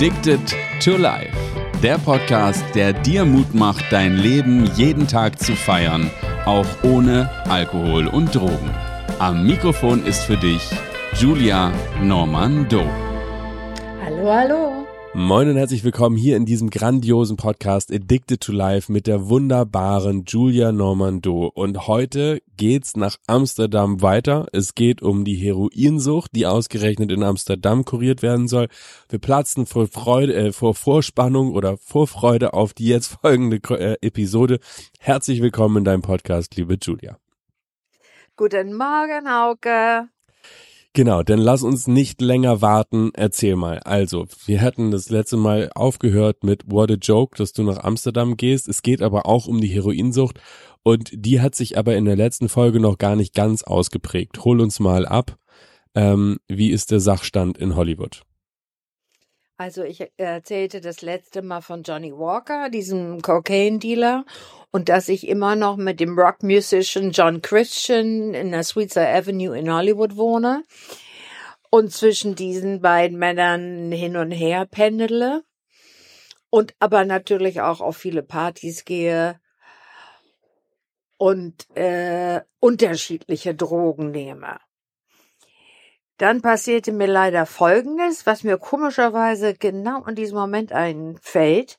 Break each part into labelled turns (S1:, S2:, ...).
S1: Addicted to Life. Der Podcast, der dir Mut macht, dein Leben jeden Tag zu feiern, auch ohne Alkohol und Drogen. Am Mikrofon ist für dich Julia Normando.
S2: Hallo, hallo.
S3: Moin und herzlich willkommen hier in diesem grandiosen Podcast Addicted to Life mit der wunderbaren Julia Normando. Und heute geht's nach Amsterdam weiter. Es geht um die Heroinsucht, die ausgerechnet in Amsterdam kuriert werden soll. Wir platzen vor Freude, äh, vor Vorspannung oder Vorfreude auf die jetzt folgende äh, Episode. Herzlich willkommen in deinem Podcast, liebe Julia.
S2: Guten Morgen, Hauke.
S3: Genau, denn lass uns nicht länger warten. Erzähl mal. Also, wir hatten das letzte Mal aufgehört mit What a Joke, dass du nach Amsterdam gehst. Es geht aber auch um die Heroinsucht und die hat sich aber in der letzten Folge noch gar nicht ganz ausgeprägt. Hol uns mal ab. Ähm, wie ist der Sachstand in Hollywood?
S2: Also ich erzählte das letzte Mal von Johnny Walker, diesem Cocaine-Dealer, und dass ich immer noch mit dem Rock-Musician John Christian in der Sweetser Avenue in Hollywood wohne und zwischen diesen beiden Männern hin und her pendele und aber natürlich auch auf viele Partys gehe und äh, unterschiedliche Drogen nehme. Dann passierte mir leider Folgendes, was mir komischerweise genau in diesem Moment einfällt.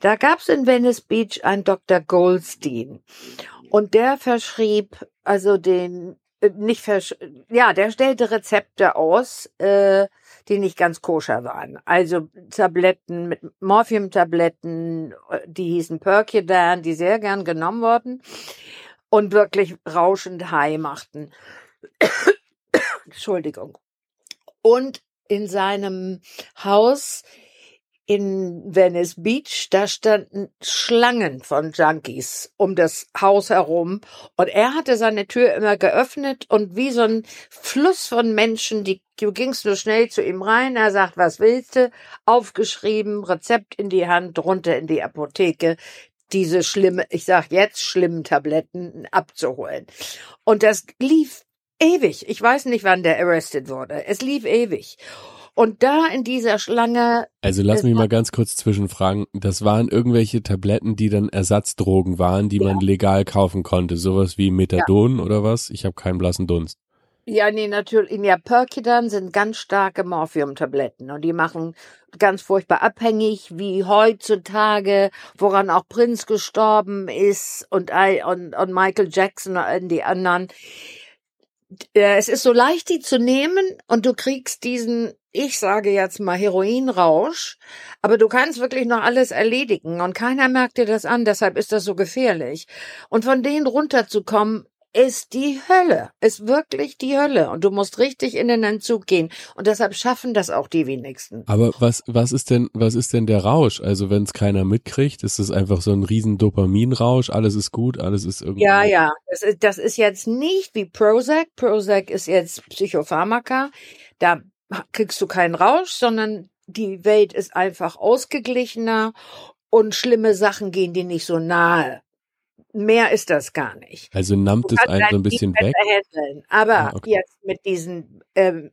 S2: Da gab es in Venice Beach einen Dr. Goldstein und der verschrieb also den äh, nicht versch ja, der stellte Rezepte aus, äh, die nicht ganz koscher waren. Also Tabletten mit Morphiumtabletten, äh, die hießen Percodan, die sehr gern genommen wurden und wirklich rauschend high machten. Entschuldigung. Und in seinem Haus in Venice Beach, da standen Schlangen von Junkies um das Haus herum und er hatte seine Tür immer geöffnet und wie so ein Fluss von Menschen, die du gingst nur schnell zu ihm rein, er sagt, was willst du? Aufgeschrieben, Rezept in die Hand, runter in die Apotheke, diese schlimme, ich sag jetzt schlimmen Tabletten abzuholen. Und das lief ewig. Ich weiß nicht, wann der arrested wurde. Es lief ewig. Und da in dieser Schlange.
S3: Also lass mich mal ganz kurz zwischenfragen. Das waren irgendwelche Tabletten, die dann Ersatzdrogen waren, die ja. man legal kaufen konnte. Sowas wie Methadon ja. oder was? Ich habe keinen blassen Dunst.
S2: Ja, nee, natürlich. Ja, Percodan sind ganz starke Morphiumtabletten und die machen ganz furchtbar abhängig, wie heutzutage, woran auch Prince gestorben ist und, und, und Michael Jackson und die anderen es ist so leicht, die zu nehmen und du kriegst diesen, ich sage jetzt mal Heroinrausch, aber du kannst wirklich noch alles erledigen und keiner merkt dir das an, deshalb ist das so gefährlich. Und von denen runterzukommen, ist die Hölle, ist wirklich die Hölle. Und du musst richtig in den Entzug gehen. Und deshalb schaffen das auch die wenigsten.
S3: Aber was was ist denn was ist denn der Rausch? Also wenn es keiner mitkriegt, ist es einfach so ein riesen Dopaminrausch, alles ist gut, alles ist irgendwie
S2: Ja, ja, das ist, das ist jetzt nicht wie Prozac, Prozac ist jetzt Psychopharmaka, da kriegst du keinen Rausch, sondern die Welt ist einfach ausgeglichener. Und schlimme Sachen gehen dir nicht so nahe. Mehr ist das gar nicht.
S3: Also nammt es einen so ein bisschen weg.
S2: Handeln. Aber ah, okay. jetzt mit diesen ähm,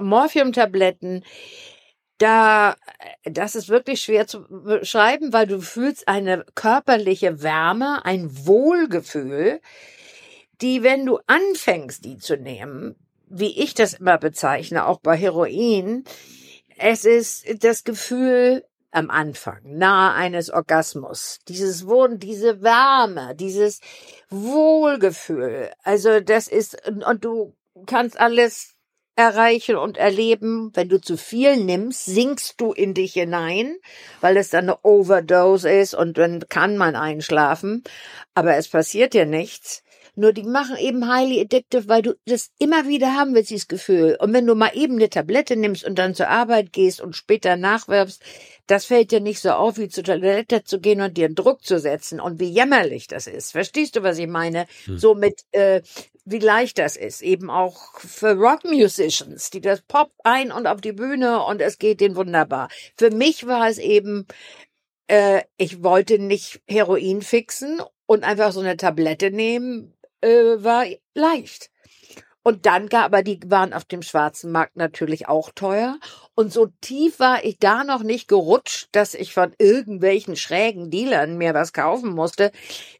S2: Morphiumtabletten, da, das ist wirklich schwer zu beschreiben, weil du fühlst eine körperliche Wärme, ein Wohlgefühl, die, wenn du anfängst, die zu nehmen, wie ich das immer bezeichne, auch bei Heroin, es ist das Gefühl, am Anfang, nahe eines Orgasmus. Dieses Wohn, diese Wärme, dieses Wohlgefühl. Also das ist, und du kannst alles erreichen und erleben. Wenn du zu viel nimmst, sinkst du in dich hinein, weil es dann eine Overdose ist und dann kann man einschlafen. Aber es passiert dir nichts. Nur die machen eben highly addictive, weil du das immer wieder haben willst, dieses Gefühl. Und wenn du mal eben eine Tablette nimmst und dann zur Arbeit gehst und später nachwirfst, das fällt dir nicht so auf, wie zur Toilette zu gehen und dir einen Druck zu setzen und wie jämmerlich das ist. Verstehst du, was ich meine? Hm. So mit, äh, wie leicht das ist. Eben auch für Rock-Musicians, die das Pop ein und auf die Bühne und es geht denen wunderbar. Für mich war es eben, äh, ich wollte nicht Heroin fixen und einfach so eine Tablette nehmen, äh, war leicht. Und dann gab, aber die waren auf dem schwarzen Markt natürlich auch teuer. Und so tief war ich da noch nicht gerutscht, dass ich von irgendwelchen schrägen Dealern mir was kaufen musste.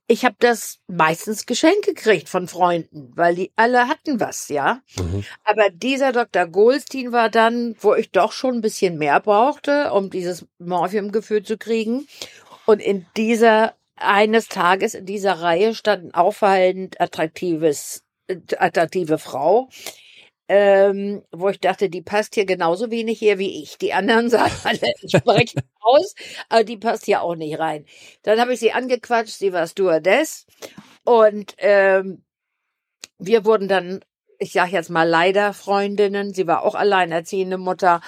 S2: Ich habe das meistens geschenkt gekriegt von Freunden, weil die alle hatten was, ja. Mhm. Aber dieser Dr. Goldstein war dann, wo ich doch schon ein bisschen mehr brauchte, um dieses Morphiumgefühl zu kriegen. Und in dieser eines Tages in dieser Reihe stand ein auffallend attraktives attraktive Frau, ähm, wo ich dachte, die passt hier genauso wenig hier wie ich. Die anderen sahen alle entsprechend aus, aber die passt hier auch nicht rein. Dann habe ich sie angequatscht, sie war Stewardess und ähm, wir wurden dann, ich sage jetzt mal leider Freundinnen. Sie war auch alleinerziehende Mutter,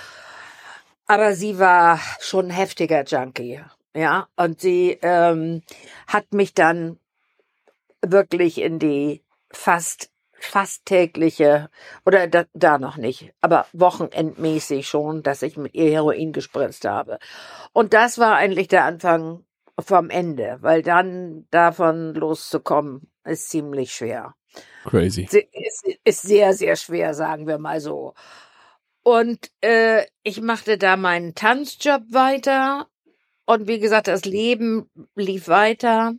S2: aber sie war schon ein heftiger Junkie, ja. Und sie ähm, hat mich dann wirklich in die fast fast tägliche oder da, da noch nicht, aber wochenendmäßig schon, dass ich mit ihr Heroin gespritzt habe. Und das war eigentlich der Anfang vom Ende, weil dann davon loszukommen ist ziemlich schwer.
S3: Crazy.
S2: Ist, ist sehr, sehr schwer, sagen wir mal so. Und äh, ich machte da meinen Tanzjob weiter. Und wie gesagt, das Leben lief weiter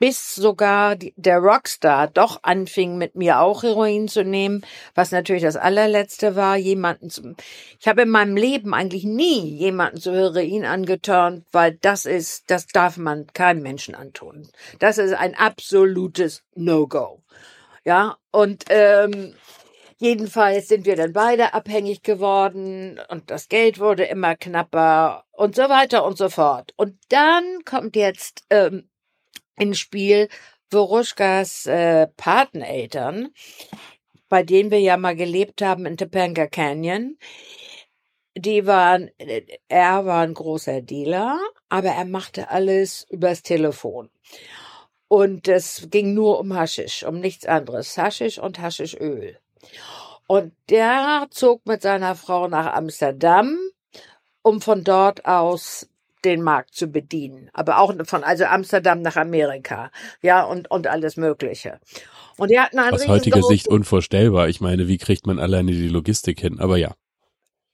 S2: bis sogar der Rockstar doch anfing, mit mir auch Heroin zu nehmen, was natürlich das allerletzte war, jemanden zu, ich habe in meinem Leben eigentlich nie jemanden zu Heroin angeturnt, weil das ist, das darf man keinem Menschen antun. Das ist ein absolutes No-Go. Ja, und, ähm, Jedenfalls sind wir dann beide abhängig geworden und das Geld wurde immer knapper und so weiter und so fort. Und dann kommt jetzt ähm, ins Spiel Voruschkas äh, Pateneltern, bei denen wir ja mal gelebt haben in Topanga Canyon. Die waren, er war ein großer Dealer, aber er machte alles übers Telefon. Und es ging nur um Haschisch, um nichts anderes. Haschisch und Haschischöl. Und der zog mit seiner Frau nach Amsterdam, um von dort aus den Markt zu bedienen. Aber auch von also Amsterdam nach Amerika. Ja, und, und alles Mögliche. Und die hatten einen
S3: Aus heutiger Sicht unvorstellbar. Ich meine, wie kriegt man alleine die Logistik hin? Aber ja.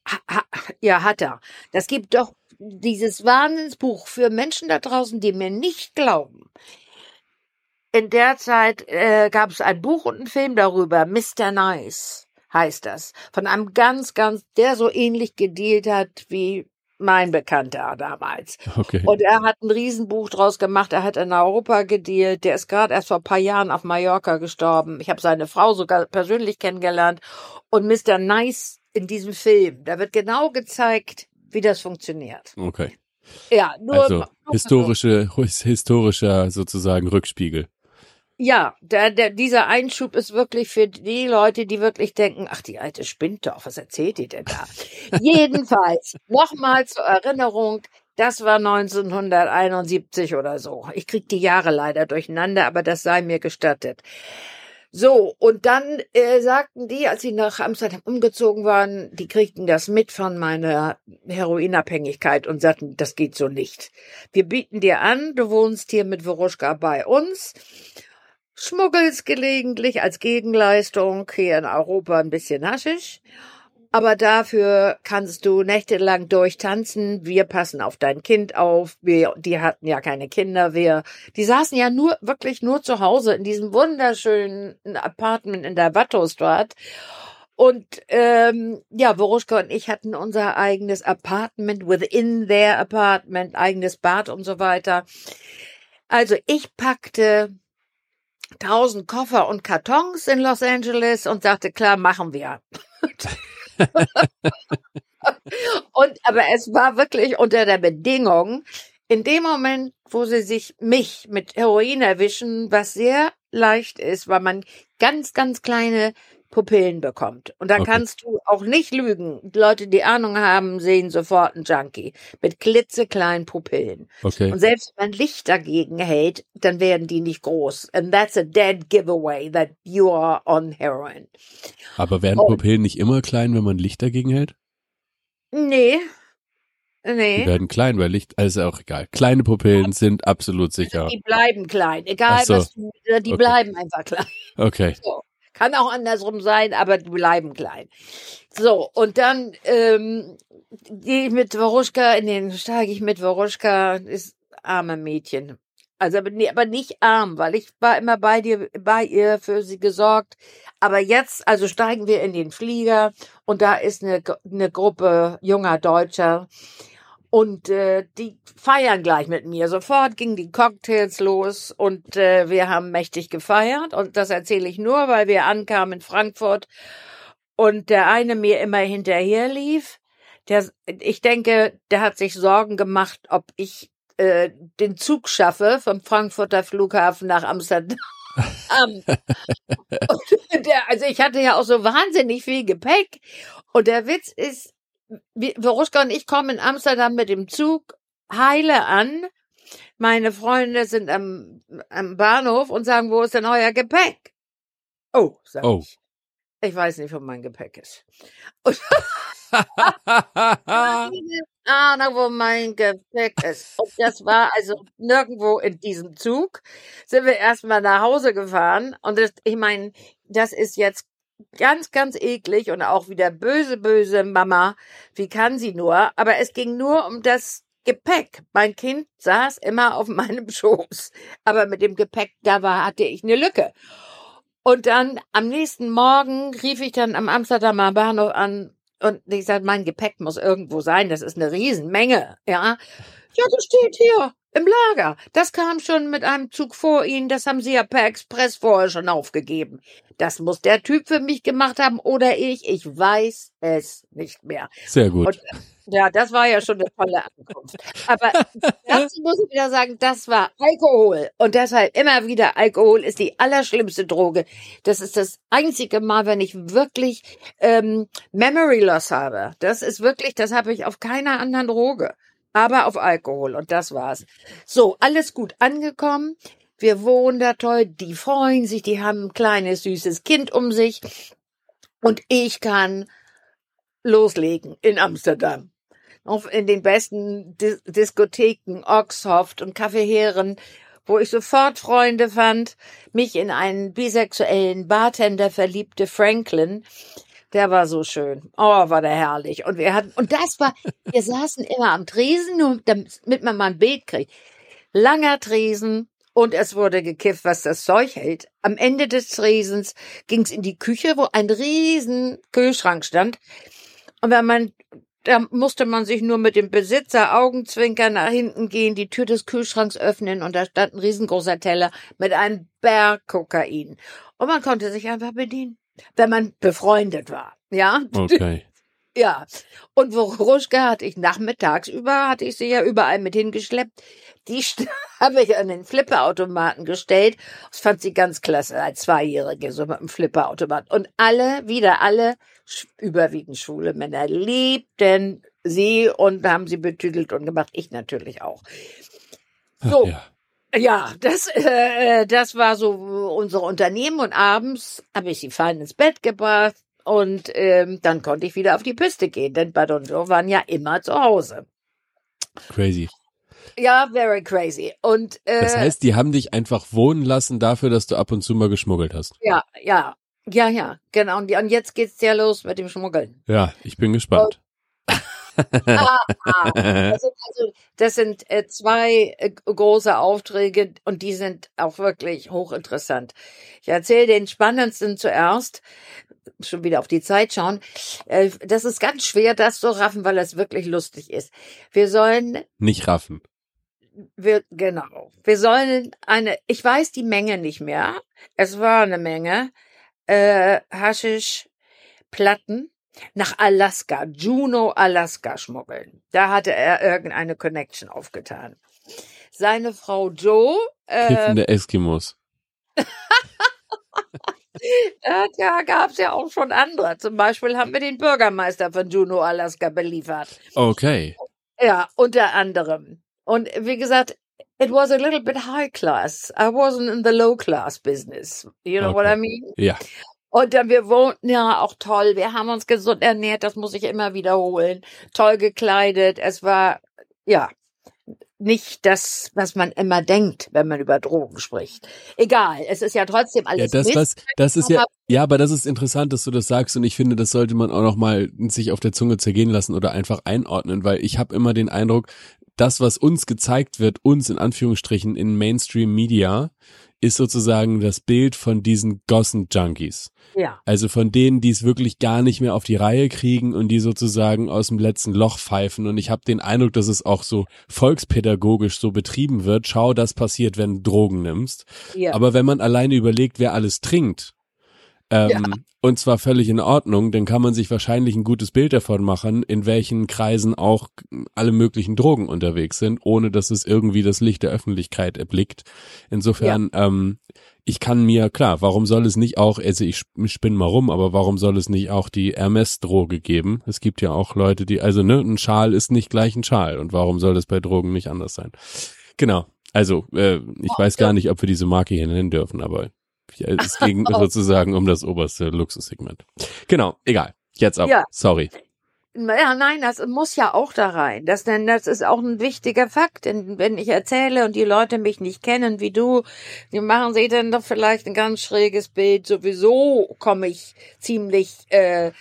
S2: Ha, ja, hat er. Das gibt doch dieses Wahnsinnsbuch für Menschen da draußen, die mir nicht glauben. In der Zeit äh, gab es ein Buch und einen Film darüber, Mr. Nice heißt das, von einem ganz, ganz, der so ähnlich gedealt hat wie mein Bekannter damals. Okay. Und er hat ein Riesenbuch draus gemacht. Er hat in Europa gedealt. Der ist gerade erst vor ein paar Jahren auf Mallorca gestorben. Ich habe seine Frau sogar persönlich kennengelernt. Und Mr. Nice in diesem Film, da wird genau gezeigt, wie das funktioniert.
S3: Okay.
S2: Ja,
S3: nur also historische, historischer sozusagen Rückspiegel.
S2: Ja, der, der, dieser Einschub ist wirklich für die Leute, die wirklich denken, ach, die alte spinnt doch, was erzählt die denn da? Jedenfalls, nochmal zur Erinnerung, das war 1971 oder so. Ich krieg die Jahre leider durcheinander, aber das sei mir gestattet. So, und dann äh, sagten die, als sie nach Amsterdam umgezogen waren, die kriegten das mit von meiner Heroinabhängigkeit und sagten, das geht so nicht. Wir bieten dir an, du wohnst hier mit Veruschka bei uns schmuggelst gelegentlich als Gegenleistung hier in Europa ein bisschen Haschisch. Aber dafür kannst du nächtelang durchtanzen. Wir passen auf dein Kind auf. Wir, die hatten ja keine Kinder. Wir, die saßen ja nur, wirklich nur zu Hause in diesem wunderschönen Apartment in der Wattostraat. Und ähm, ja, Woruschka und ich hatten unser eigenes Apartment within their apartment, eigenes Bad und so weiter. Also ich packte tausend Koffer und Kartons in Los Angeles und sagte, klar, machen wir. und, aber es war wirklich unter der Bedingung, in dem Moment, wo sie sich mich mit Heroin erwischen, was sehr leicht ist, weil man ganz, ganz kleine Pupillen bekommt. Und dann okay. kannst du auch nicht lügen. Leute, die Ahnung haben, sehen sofort einen Junkie mit klitzekleinen Pupillen. Okay. Und selbst wenn man Licht dagegen hält, dann werden die nicht groß. And that's a dead giveaway that you are on heroin.
S3: Aber werden Und, Pupillen nicht immer klein, wenn man Licht dagegen hält?
S2: Nee. Nee.
S3: Die werden klein, weil Licht, also auch egal. Kleine Pupillen sind absolut sicher.
S2: Die bleiben klein, egal so. was du, die okay. bleiben einfach klein.
S3: Okay.
S2: So. Kann auch andersrum sein, aber die bleiben klein. So, und dann ähm, gehe ich mit Woruschka in den, steige ich mit Woruschka, ist arme Mädchen. Also, aber nicht arm, weil ich war immer bei dir, bei ihr für sie gesorgt. Aber jetzt, also steigen wir in den Flieger und da ist eine, eine Gruppe junger Deutscher und äh, die feiern gleich mit mir. Sofort gingen die Cocktails los und äh, wir haben mächtig gefeiert. Und das erzähle ich nur, weil wir ankamen in Frankfurt und der eine mir immer hinterher lief. Der, ich denke, der hat sich Sorgen gemacht, ob ich äh, den Zug schaffe vom Frankfurter Flughafen nach Amsterdam. um, der, also ich hatte ja auch so wahnsinnig viel Gepäck. Und der Witz ist, Veruschka und ich kommen in Amsterdam mit dem Zug heile an. Meine Freunde sind am, am Bahnhof und sagen, wo ist denn euer Gepäck? Oh, sag oh. ich. Ich weiß nicht, wo mein Gepäck ist. Und Ahnung, wo mein Gepäck ist. Und das war also nirgendwo in diesem Zug. Sind wir erstmal nach Hause gefahren. Und das, ich meine, das ist jetzt ganz, ganz eklig und auch wieder böse, böse Mama. Wie kann sie nur? Aber es ging nur um das Gepäck. Mein Kind saß immer auf meinem Schoß. Aber mit dem Gepäck, da war, hatte ich eine Lücke. Und dann am nächsten Morgen rief ich dann am Amsterdamer Bahnhof an und ich sagte, mein Gepäck muss irgendwo sein. Das ist eine Riesenmenge, ja. Ja, das steht hier im Lager. Das kam schon mit einem Zug vor Ihnen. Das haben Sie ja per Express vorher schon aufgegeben. Das muss der Typ für mich gemacht haben oder ich. Ich weiß es nicht mehr.
S3: Sehr gut.
S2: Und, ja, das war ja schon eine tolle Ankunft. Aber dazu muss ich wieder sagen, das war Alkohol. Und deshalb immer wieder, Alkohol ist die allerschlimmste Droge. Das ist das einzige Mal, wenn ich wirklich ähm, Memory Loss habe. Das ist wirklich, das habe ich auf keiner anderen Droge aber auf Alkohol und das war's. So, alles gut angekommen. Wir wohnen da toll, die freuen sich, die haben ein kleines süßes Kind um sich und ich kann loslegen in Amsterdam. In den besten Dis Diskotheken, Oxhoft und Kaffeeheren, wo ich sofort Freunde fand, mich in einen bisexuellen Bartender verliebte Franklin, der war so schön. Oh, war der herrlich. Und wir hatten, und das war, wir saßen immer am Tresen, nur damit man mal ein Bild kriegt. Langer Tresen, und es wurde gekifft, was das Zeug hält. Am Ende des Tresens ging es in die Küche, wo ein riesen Kühlschrank stand. Und wenn man, da musste man sich nur mit dem Besitzer Augenzwinker nach hinten gehen, die Tür des Kühlschranks öffnen und da stand ein riesengroßer Teller mit einem Berg Kokain. Und man konnte sich einfach bedienen wenn man befreundet war. Ja.
S3: Okay.
S2: Ja. Und Woruschka hatte ich nachmittags über, hatte ich sie ja überall mit hingeschleppt. Die habe ich an den Flipperautomaten gestellt. Das fand sie ganz klasse, als Zweijährige, so mit dem Flipperautomat. Und alle, wieder alle, überwiegend schwule Männer, liebten sie und haben sie betüdelt und gemacht. Ich natürlich auch. So. Ach, ja. Ja, das, äh, das war so unser Unternehmen und abends habe ich sie fein ins Bett gebracht und ähm, dann konnte ich wieder auf die Piste gehen, denn Bad und Joe waren ja immer zu Hause.
S3: Crazy.
S2: Ja, very crazy. Und äh,
S3: das heißt, die haben dich einfach wohnen lassen dafür, dass du ab und zu mal geschmuggelt hast.
S2: Ja, ja, ja, ja, genau. Und, und jetzt geht's ja los mit dem Schmuggeln.
S3: Ja, ich bin gespannt.
S2: Ah, also, also, das sind äh, zwei äh, große Aufträge und die sind auch wirklich hochinteressant. Ich erzähle den spannendsten zuerst. Schon wieder auf die Zeit schauen. Äh, das ist ganz schwer, das zu raffen, weil es wirklich lustig ist. Wir sollen
S3: nicht raffen.
S2: Wir, genau. Wir sollen eine, ich weiß die Menge nicht mehr. Es war eine Menge, äh, Haschisch, Platten, nach Alaska, Juneau, Alaska schmuggeln. Da hatte er irgendeine Connection aufgetan. Seine Frau Joe.
S3: Äh, Kiffende Eskimos.
S2: da gab's ja auch schon andere. Zum Beispiel haben wir den Bürgermeister von Juneau, Alaska beliefert.
S3: Okay.
S2: Ja, unter anderem. Und wie gesagt, it was a little bit high class. I wasn't in the low class business. You know okay. what I mean?
S3: Ja.
S2: Und dann, wir wohnten ja auch toll. Wir haben uns gesund ernährt, das muss ich immer wiederholen. Toll gekleidet. Es war, ja, nicht das, was man immer denkt, wenn man über Drogen spricht. Egal, es ist ja trotzdem alles.
S3: Ja, das, was, das ist ja, ja, aber das ist interessant, dass du das sagst und ich finde, das sollte man auch noch mal sich auf der Zunge zergehen lassen oder einfach einordnen, weil ich habe immer den Eindruck, das, was uns gezeigt wird, uns in Anführungsstrichen in Mainstream Media, ist sozusagen das Bild von diesen Gossen-Junkies.
S2: Ja.
S3: Also von denen, die es wirklich gar nicht mehr auf die Reihe kriegen und die sozusagen aus dem letzten Loch pfeifen. Und ich habe den Eindruck, dass es auch so volkspädagogisch so betrieben wird. Schau, das passiert, wenn du Drogen nimmst.
S2: Ja.
S3: Aber wenn man alleine überlegt, wer alles trinkt, ähm,
S2: Ja.
S3: und zwar völlig in Ordnung, dann kann man sich wahrscheinlich ein gutes Bild davon machen, in welchen Kreisen auch alle möglichen Drogen unterwegs sind, ohne dass es irgendwie das Licht der Öffentlichkeit erblickt. Insofern, ähm, ich kann mir, klar, warum soll es nicht auch, also ich sp- spinne mal rum, aber warum soll es nicht auch die Hermes-Droge geben? Es gibt ja auch Leute, die, also ne, ein Schal ist nicht gleich ein Schal und warum soll das bei Drogen nicht anders sein? Genau. Also, äh, ich
S2: Oh,
S3: weiß
S2: ja.
S3: gar nicht, ob wir diese Marke hier nennen dürfen, aber ja, es ging sozusagen um das oberste Luxussegment. Genau, egal. Jetzt aber.
S2: Ja.
S3: Sorry.
S2: Ja, nein, das muss ja auch da rein. Das, denn das ist auch ein wichtiger Fakt. Denn wenn ich erzähle und die Leute mich nicht kennen wie du, die machen sich dann doch vielleicht ein ganz schräges Bild. Sowieso komme ich ziemlich, äh,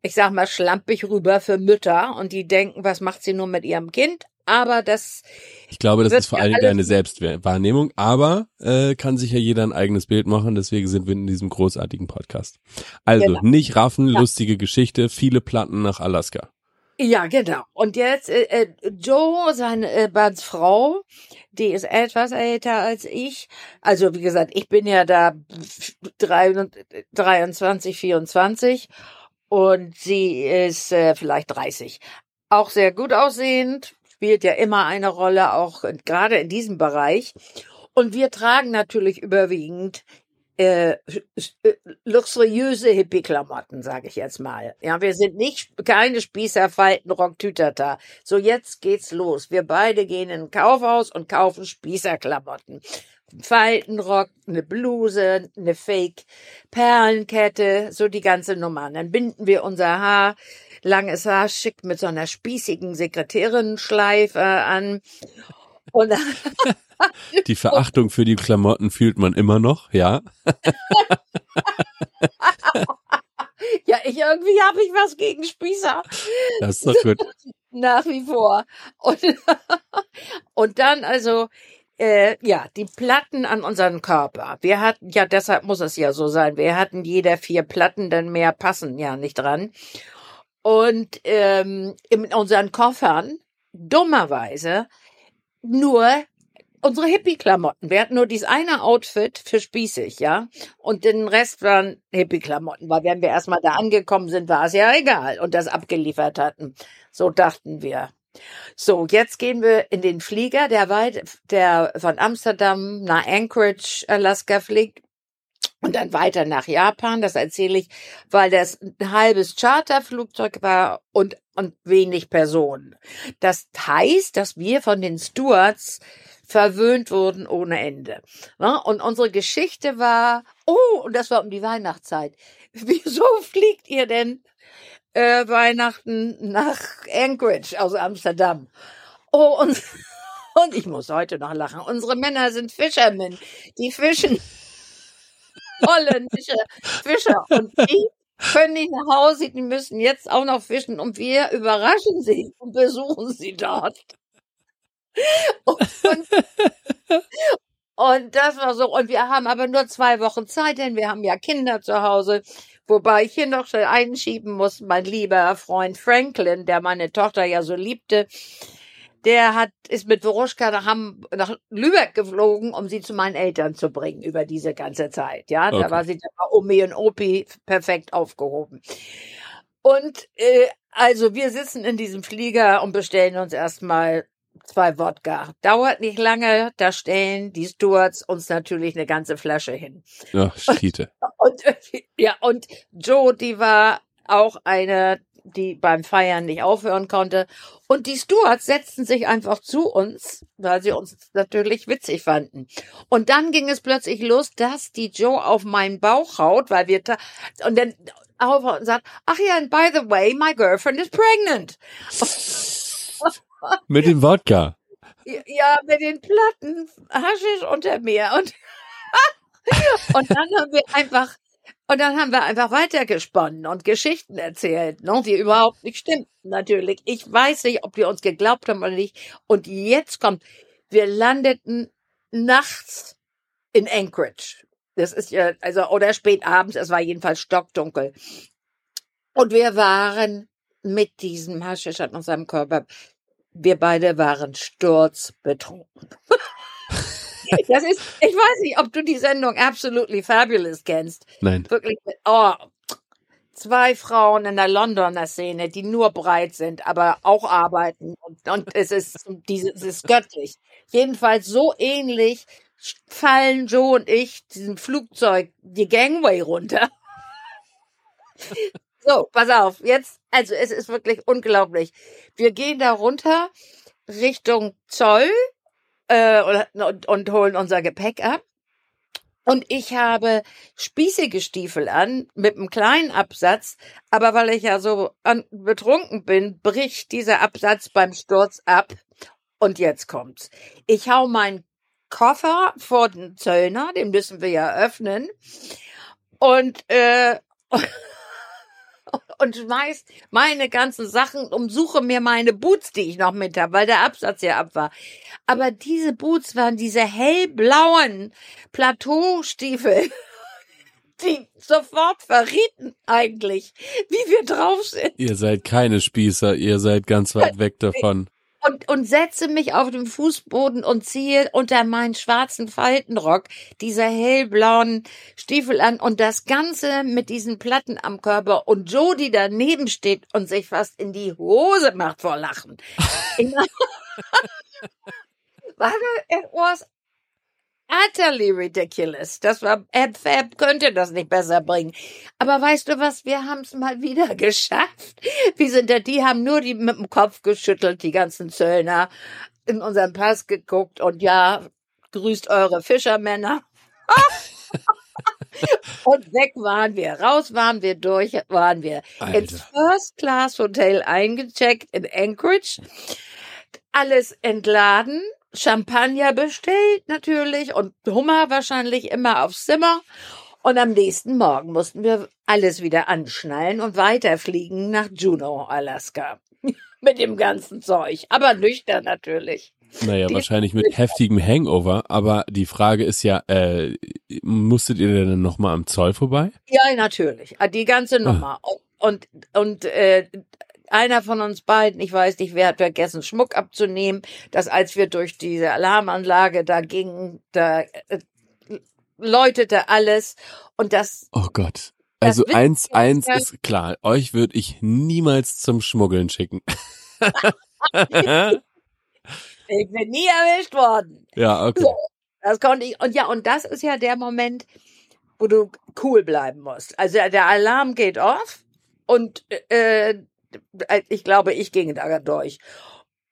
S2: ich sag mal, schlampig rüber für Mütter und die denken, was macht sie nur mit ihrem Kind? Aber das,
S3: Ich glaube, das ist vor allem deine Selbstwahrnehmung, aber äh, kann sich ja jeder ein eigenes Bild machen, deswegen sind wir in diesem großartigen Podcast. Also,
S2: Genau.
S3: nicht raffen,
S2: Ja.
S3: lustige Geschichte, viele Platten nach Alaska.
S2: ja, genau. Und jetzt, äh, äh, Joe, seine äh, Barts Frau, die ist etwas älter als ich. Also, wie gesagt, ich bin ja da 23, 24 und sie ist äh, vielleicht 30. Auch sehr gut aussehend, spielt ja immer eine Rolle, auch gerade in diesem Bereich. Und wir tragen natürlich überwiegend äh, äh, luxuriöse Hippie-Klamotten, sage ich jetzt mal. Ja, wir sind nicht keine Spießer, Falten, Rocktütata. So, jetzt geht's los. Wir beide gehen in ein Kaufhaus und kaufen Spießerklamotten. Faltenrock, eine Bluse, eine Fake Perlenkette, so die ganze Nummer. Und dann binden wir unser Haar, langes Haar, schick mit so einer spießigen Sekretärinnenschleife an. Und dann
S3: Die Verachtung für die Klamotten fühlt man immer noch, ja.
S2: Ja, ich irgendwie habe ich was gegen Spießer.
S3: Das ist doch gut.
S2: Nach wie vor. Und, und dann also, äh, ja, die Platten an unseren Körper. Wir hatten, ja, deshalb muss es ja so sein. Wir hatten jeder vier Platten, denn mehr passen ja nicht dran. Und ähm, in unseren Koffern, dummerweise, nur unsere Hippie-Klamotten. Wir hatten nur dieses eine Outfit für spießig, ja. Und den Rest waren Hippie-Klamotten, weil wenn wir erstmal da angekommen sind, war es ja egal und das abgeliefert hatten. So dachten wir. So, jetzt gehen wir in den Flieger, der weit, der von Amsterdam nach Anchorage, Alaska fliegt. Und dann weiter nach Japan, das erzähle ich, weil das ein halbes Charterflugzeug war und, und wenig Personen. Das heißt, dass wir von den Stewards verwöhnt wurden ohne Ende. Und unsere Geschichte war, oh, und das war um die Weihnachtszeit. Wieso fliegt ihr denn äh, Weihnachten nach Anchorage aus Amsterdam? Oh, und, und ich muss heute noch lachen. Unsere Männer sind Fischermen. Die fischen holländische Fischer. Und die können nicht nach Hause, die müssen jetzt auch noch fischen und wir überraschen sie und besuchen sie dort. Und, und, das war so. Und wir haben aber nur zwei Wochen Zeit, denn wir haben ja Kinder zu Hause. Wobei ich hier noch schnell einschieben muss, mein lieber Freund Franklin, der meine Tochter ja so liebte, der hat, ist mit Veruschka nach, Ham, nach Lübeck geflogen, um sie zu meinen Eltern zu bringen über diese ganze Zeit. Ja,
S3: Okay.
S2: da war sie da war Omi und Opi perfekt aufgehoben. Und äh, also wir sitzen in diesem Flieger und bestellen uns erstmal zwei Wodka. Dauert nicht lange, da stellen die Stewards uns natürlich eine ganze Flasche hin.
S3: Ja, Schiete.
S2: Und ja, und Joe, die war auch eine, die beim Feiern nicht aufhören konnte. Und die Stewards setzten sich einfach zu uns, weil sie uns natürlich witzig fanden. Und dann ging es plötzlich los, dass die Joe auf meinen Bauch haut, weil wir ta- und dann aufhaut und sagt, ach ja, and by the way, my girlfriend is pregnant.
S3: Mit dem Wodka.
S2: Ja, mit den Platten, Haschisch unter mir. Und, und dann haben wir einfach, und dann haben wir einfach weitergesponnen und Geschichten erzählt, ne, die überhaupt nicht stimmten, natürlich. Ich weiß nicht, ob die uns geglaubt haben oder nicht. Und jetzt kommt, wir landeten nachts in Anchorage. Das ist ja, also, oder spät abends, es war jedenfalls stockdunkel. Und wir waren mit diesem Haschisch an unserem Körper, wir beide waren sturzbetrunken. das ist, ich weiß nicht, ob du die Sendung Absolutely Fabulous kennst.
S3: Nein.
S2: Wirklich, oh, zwei Frauen in der Londoner Szene, die nur breit sind, aber auch arbeiten. Und, und es ist, dieses, es ist göttlich. Jedenfalls so ähnlich fallen Joe und ich diesem Flugzeug die Gangway runter. so, pass auf, jetzt, also es ist wirklich unglaublich. Wir gehen da runter Richtung Zoll äh, und, und holen unser Gepäck ab. Und ich habe spießige Stiefel an mit einem kleinen Absatz, aber weil ich ja so an, betrunken bin, bricht dieser Absatz beim Sturz ab. Und jetzt kommt's. Ich hau meinen Koffer vor den Zöllner, den müssen wir ja öffnen. Und äh, und schmeiß meine ganzen Sachen und suche mir meine Boots, die ich noch mit habe, weil der Absatz ja ab war. Aber diese Boots waren diese hellblauen Plateaustiefel, die sofort verrieten eigentlich, wie wir drauf sind.
S3: Ihr seid keine Spießer, ihr seid ganz weit weg davon
S2: und, und setze mich auf den Fußboden und ziehe unter meinen schwarzen Faltenrock dieser hellblauen Stiefel an und das Ganze mit diesen Platten am Körper und Joe, die daneben steht und sich fast in die Hose macht vor Lachen. Warte, it was utterly ridiculous. Das war, Ed Fab könnte das nicht besser bringen. Aber weißt du was? Wir haben es mal wieder geschafft. Wir sind da, die haben nur die mit dem Kopf geschüttelt, die ganzen Zöllner, in unseren Pass geguckt und ja, grüßt eure Fischermänner. und weg waren wir, raus waren wir durch, waren wir Alter. ins First Class Hotel eingecheckt in Anchorage, alles entladen, Champagner bestellt natürlich und Hummer wahrscheinlich immer aufs Zimmer. Und am nächsten Morgen mussten wir alles wieder anschnallen und weiterfliegen nach Juneau, Alaska. mit dem ganzen Zeug. Aber nüchtern natürlich.
S3: Naja, die wahrscheinlich mit heftigem Hangover. Aber die Frage ist ja, äh, musstet ihr denn nochmal am Zoll vorbei?
S2: Ja, natürlich. Die ganze ah. Nummer. Ah. Und, und, und äh, einer von uns beiden, ich weiß nicht, wer hat vergessen, Schmuck abzunehmen, dass als wir durch diese Alarmanlage da gingen, da äh, läutete alles und das.
S3: Oh Gott. Also eins, eins ist klar, euch würde ich niemals zum Schmuggeln schicken.
S2: ich bin nie erwischt worden.
S3: Ja, okay. So,
S2: das konnte ich. Und ja, und das ist ja der Moment, wo du cool bleiben musst. Also der Alarm geht off und äh, äh, ich glaube, ich ging da durch.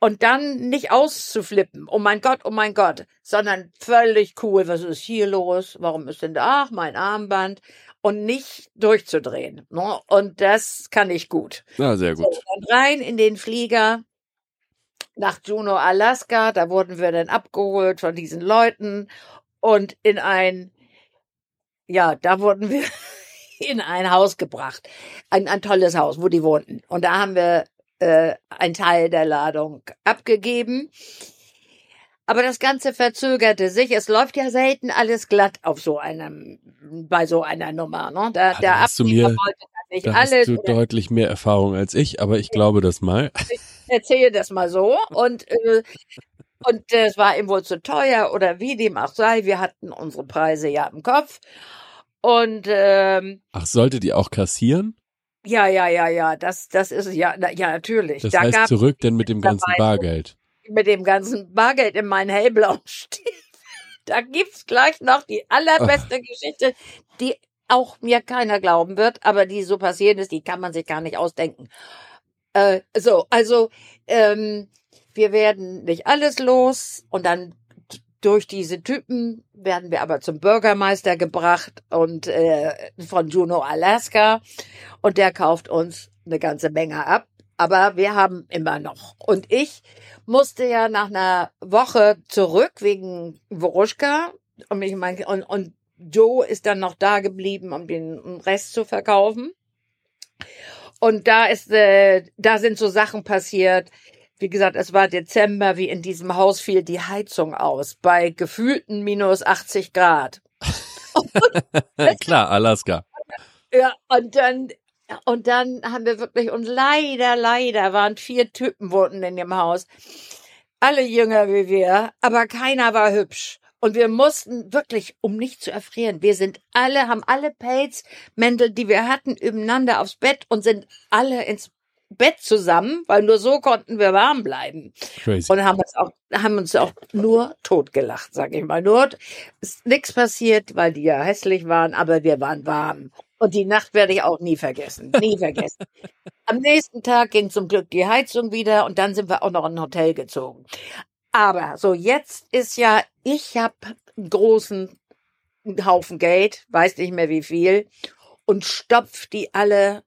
S2: Und dann nicht auszuflippen, oh mein Gott, oh mein Gott, sondern völlig cool, was ist hier los, warum ist denn da, ach, mein Armband, und nicht durchzudrehen. Ne? Und das kann ich gut.
S3: Ja, sehr gut. So,
S2: dann rein in den Flieger nach Juneau, Alaska, da wurden wir dann abgeholt von diesen Leuten und in ein, ja, da wurden wir in ein Haus gebracht. Ein, ein tolles Haus, wo die wohnten. Und da haben wir äh, einen Teil der Ladung abgegeben. Aber das Ganze verzögerte sich. Es läuft ja selten alles glatt auf so einem, bei so einer Nummer. Ne? Da,
S3: ja, der hast du mir, nicht da alles. Hast du deutlich mehr Erfahrung als ich, aber ich glaube das mal.
S2: Ich erzähle das mal so. Und, äh, und es war ihm wohl zu teuer oder wie dem auch sei. Wir hatten unsere Preise ja im Kopf. Und ähm,
S3: ach, solltet ihr auch kassieren?
S2: Ja, ja, ja, ja. Das, das ist ja, ja natürlich.
S3: Das da heißt zurück denn mit dem ganzen Bargeld.
S2: Mit dem ganzen Bargeld in meinen hellblauen Stiefel. Da gibt's gleich noch die allerbeste ach. Geschichte, die auch mir keiner glauben wird, aber die so passiert ist, die kann man sich gar nicht ausdenken. Äh, so, also ähm, wir werden nicht alles los und dann durch diese Typen werden wir aber zum Bürgermeister gebracht und äh, von Juneau, Alaska. Und der kauft uns eine ganze Menge ab. aber wir haben immer noch. Und ich musste ja nach einer Woche zurück wegen Woruschka und, mich mein, und, und Joe ist dann noch da geblieben, um den Rest zu verkaufen. Und da ist, äh, da sind so Sachen passiert. Wie gesagt, es war Dezember, wie in diesem Haus fiel die Heizung aus bei gefühlten minus 80 Grad.
S3: Klar, Alaska.
S2: Ja, und dann und dann haben wir wirklich, und leider, leider waren vier Typen wohnten in dem Haus. Alle jünger wie wir, aber keiner war hübsch. Und wir mussten wirklich, um nicht zu erfrieren, wir sind alle, haben alle Pelzmäntel, die wir hatten, übereinander aufs Bett und sind alle ins Bett zusammen, weil nur so konnten wir warm bleiben. Crazy. Und haben uns auch, haben uns auch nur totgelacht, sag ich mal. Nur ist nichts passiert, weil die ja hässlich waren, aber wir waren warm. Und die Nacht werde ich auch nie vergessen. Nie vergessen. Am nächsten Tag ging zum Glück die Heizung wieder und dann sind wir auch noch in ein Hotel gezogen. Aber so jetzt ist ja, ich habe einen großen Haufen Geld, weiß nicht mehr wie viel, und stopf die alle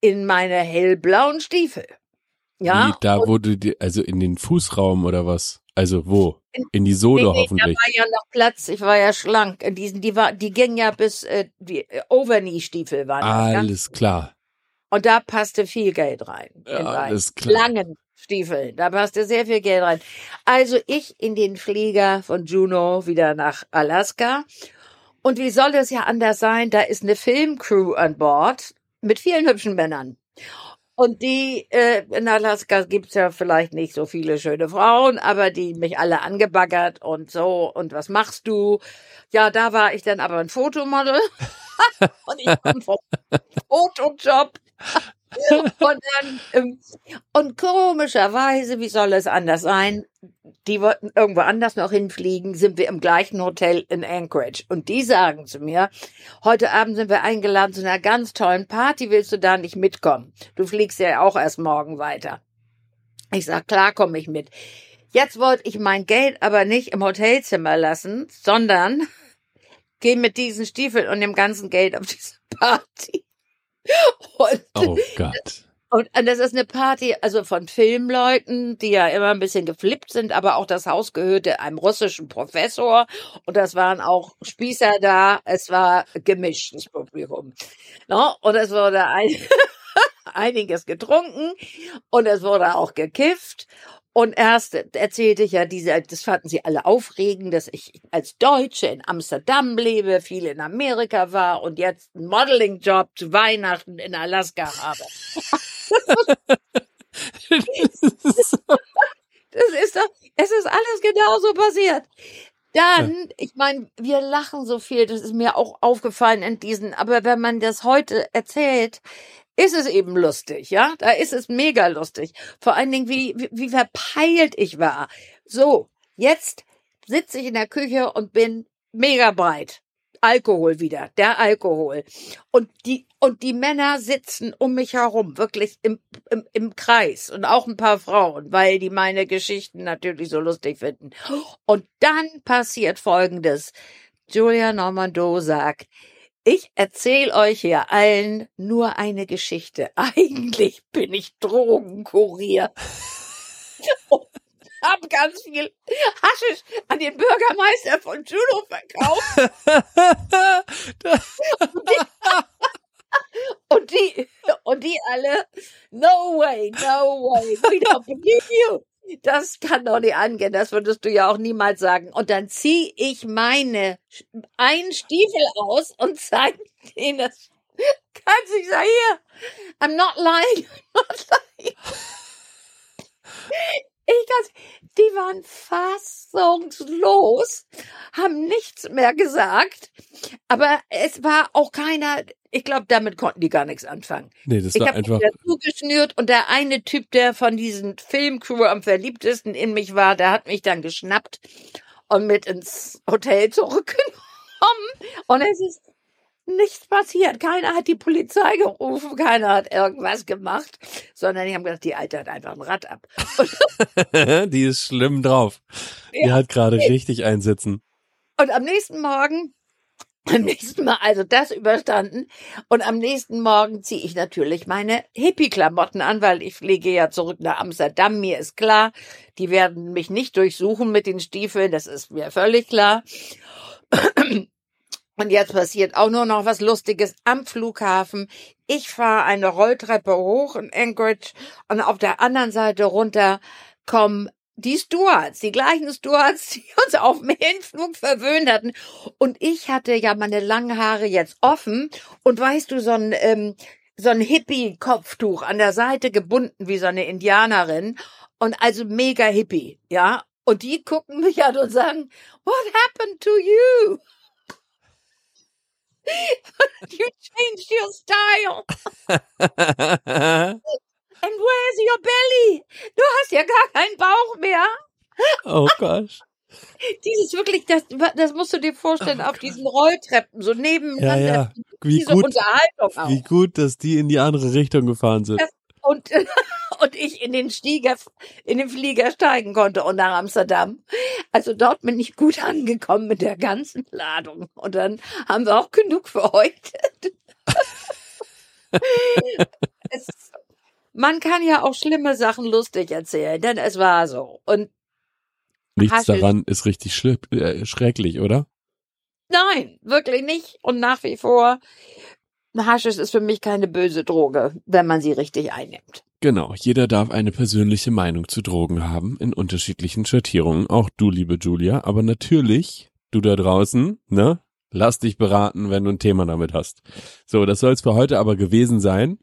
S2: in meine hellblauen Stiefel. Ja.
S3: Wie, da wurde die, also in den Fußraum oder was? Also wo? In die Sohle nee, nee, hoffentlich.
S2: Da war ja noch Platz. Ich war ja schlank. Diesen, die war, die ging ja bis äh, die äh, Overknee-Stiefel waren.
S3: Alles klar.
S2: Und da passte viel Geld rein.
S3: Ja, alles klar.
S2: Langen Stiefeln. Da passte sehr viel Geld rein. Also ich in den Flieger von Juno wieder nach Alaska. Und wie soll das ja anders sein? Da ist eine Filmcrew an Bord mit vielen hübschen Männern. Und die, äh, in Alaska gibt's ja vielleicht nicht so viele schöne Frauen, aber die mich alle angebaggert und so. Und was machst du? Ja, da war ich dann aber ein Fotomodel. und ich komme vom Fotojob. Und dann, ähm, und komischerweise, wie soll es anders sein? Die wollten irgendwo anders noch hinfliegen, sind wir im gleichen Hotel in Anchorage. Und die sagen zu mir, heute Abend sind wir eingeladen zu einer ganz tollen Party, willst du da nicht mitkommen? Du fliegst ja auch erst morgen weiter. Ich sag, klar komme ich mit. Jetzt wollte ich mein Geld aber nicht im Hotelzimmer lassen, sondern gehe mit diesen Stiefeln und dem ganzen Geld auf diese Party.
S3: Und oh Gott.
S2: Und das ist eine Party, also von Filmleuten, die ja immer ein bisschen geflippt sind, aber auch das Haus gehörte einem russischen Professor und das waren auch Spießer da. Es war gemischt, das Publikum. No? Und es wurde ein einiges getrunken und es wurde auch gekifft und erst erzählte ich ja diese, das fanden sie alle aufregend, dass ich als Deutsche in Amsterdam lebe, viel in Amerika war und jetzt einen Modeling-Job zu Weihnachten in Alaska habe. das ist doch, es ist alles genauso passiert. Dann, ich meine, wir lachen so viel, das ist mir auch aufgefallen in diesen, aber wenn man das heute erzählt, ist es eben lustig, ja? Da ist es mega lustig. Vor allen Dingen, wie, wie, verpeilt ich war. So, jetzt sitze ich in der Küche und bin mega breit. Alkohol wieder, der Alkohol. Und die, und die Männer sitzen um mich herum, wirklich im, im, im Kreis und auch ein paar Frauen, weil die meine Geschichten natürlich so lustig finden. Und dann passiert Folgendes. Julia Normando sagt, ich erzähle euch hier allen nur eine Geschichte. Eigentlich bin ich Drogenkurier. Und hab ganz viel Haschisch an den Bürgermeister von Juno verkauft. und die, und die alle, no way, no way, we don't believe you. Das kann doch nicht angehen, das würdest du ja auch niemals sagen. Und dann zieh ich meine einen Stiefel aus und zeig ihnen das. Kannst du sagen, hier, I'm not lying, I'm not lying. Ich die waren fassungslos, haben nichts mehr gesagt, aber es war auch keiner, ich glaube, damit konnten die gar nichts anfangen.
S3: Nee, das ich war einfach.
S2: Zugeschnürt und der eine Typ, der von diesen Filmcrew am verliebtesten in mich war, der hat mich dann geschnappt und mit ins Hotel zurückgenommen. Und es ist nichts passiert. Keiner hat die Polizei gerufen, keiner hat irgendwas gemacht, sondern die haben gedacht, die Alte hat einfach ein Rad ab.
S3: die ist schlimm drauf. Die ja. hat gerade richtig einsitzen.
S2: Und am nächsten Morgen am nächsten Mal also das überstanden und am nächsten Morgen ziehe ich natürlich meine Hippie-Klamotten an, weil ich fliege ja zurück nach Amsterdam. Mir ist klar, die werden mich nicht durchsuchen mit den Stiefeln, das ist mir völlig klar. Und jetzt passiert auch nur noch was Lustiges am Flughafen. Ich fahre eine Rolltreppe hoch in Anchorage und auf der anderen Seite runter kommen die Stewards, die gleichen Stewards, die uns auf dem Hinflug verwöhnt hatten. Und ich hatte ja meine langen Haare jetzt offen und weißt du, so ein, ähm, so ein Hippie-Kopftuch an der Seite gebunden wie so eine Indianerin und also mega Hippie, ja. Und die gucken mich an und sagen, what happened to you? You changed your style. And where's your belly? Du hast ja gar keinen Bauch mehr.
S3: Oh Gott.
S2: Dieses wirklich, das, das musst du dir vorstellen, oh auf diesen Rolltreppen, so nebeneinander.
S3: Ja, ja. Wie, gut, wie gut, dass die in die andere Richtung gefahren sind. Das,
S2: und, und ich in den Stieger, in den Flieger steigen konnte und nach Amsterdam. Also dort bin ich gut angekommen mit der ganzen Ladung. Und dann haben wir auch genug für heute. es, man kann ja auch schlimme Sachen lustig erzählen, denn es war so. Und
S3: nichts daran ist richtig schlimm, äh, schrecklich, oder?
S2: Nein, wirklich nicht. Und nach wie vor, Haschisch ist für mich keine böse Droge, wenn man sie richtig einnimmt.
S3: Genau, jeder darf eine persönliche Meinung zu Drogen haben, in unterschiedlichen Schattierungen, auch du, liebe Julia, aber natürlich, du da draußen, ne? Lass dich beraten, wenn du ein Thema damit hast. So, das soll es für heute aber gewesen sein.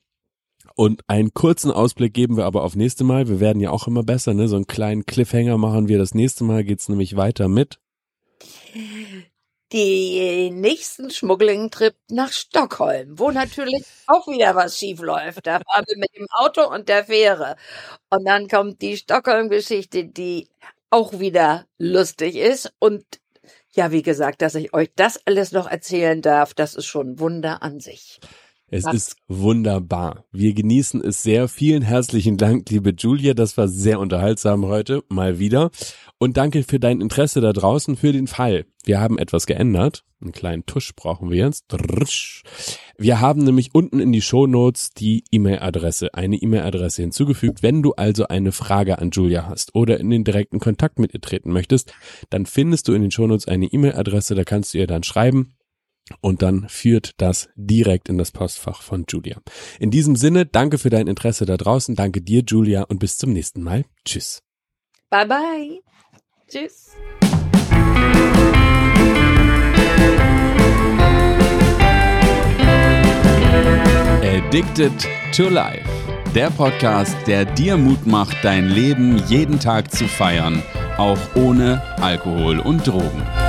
S3: Und einen kurzen Ausblick geben wir aber auf nächste Mal. Wir werden ja auch immer besser, ne? So einen kleinen Cliffhanger machen wir. Das nächste Mal geht's nämlich weiter mit
S2: die nächsten Schmuggling-Trip nach Stockholm, wo natürlich auch wieder was schief läuft. Da fahren wir mit dem Auto und der Fähre. Und dann kommt die Stockholm-Geschichte, die auch wieder lustig ist. Und ja, wie gesagt, dass ich euch das alles noch erzählen darf, das ist schon ein Wunder an sich.
S3: Es ist wunderbar. Wir genießen es sehr. Vielen herzlichen Dank, liebe Julia. Das war sehr unterhaltsam heute, mal wieder. Und danke für dein Interesse da draußen für den Fall. Wir haben etwas geändert. Einen kleinen Tusch brauchen wir jetzt. Wir haben nämlich unten in die Show Notes die E-Mail-Adresse, eine E-Mail-Adresse hinzugefügt. Wenn du also eine Frage an Julia hast oder in den direkten Kontakt mit ihr treten möchtest, dann findest du in den Show Notes eine E-Mail-Adresse, da kannst du ihr dann schreiben und dann führt das direkt in das Postfach von Julia. In diesem Sinne, danke für dein Interesse da draußen, danke dir, Julia, und bis zum nächsten Mal. Tschüss.
S2: Bye bye. Tschüss.
S1: Addicted to Life. Der Podcast, der dir Mut macht, dein Leben jeden Tag zu feiern, auch ohne Alkohol und Drogen.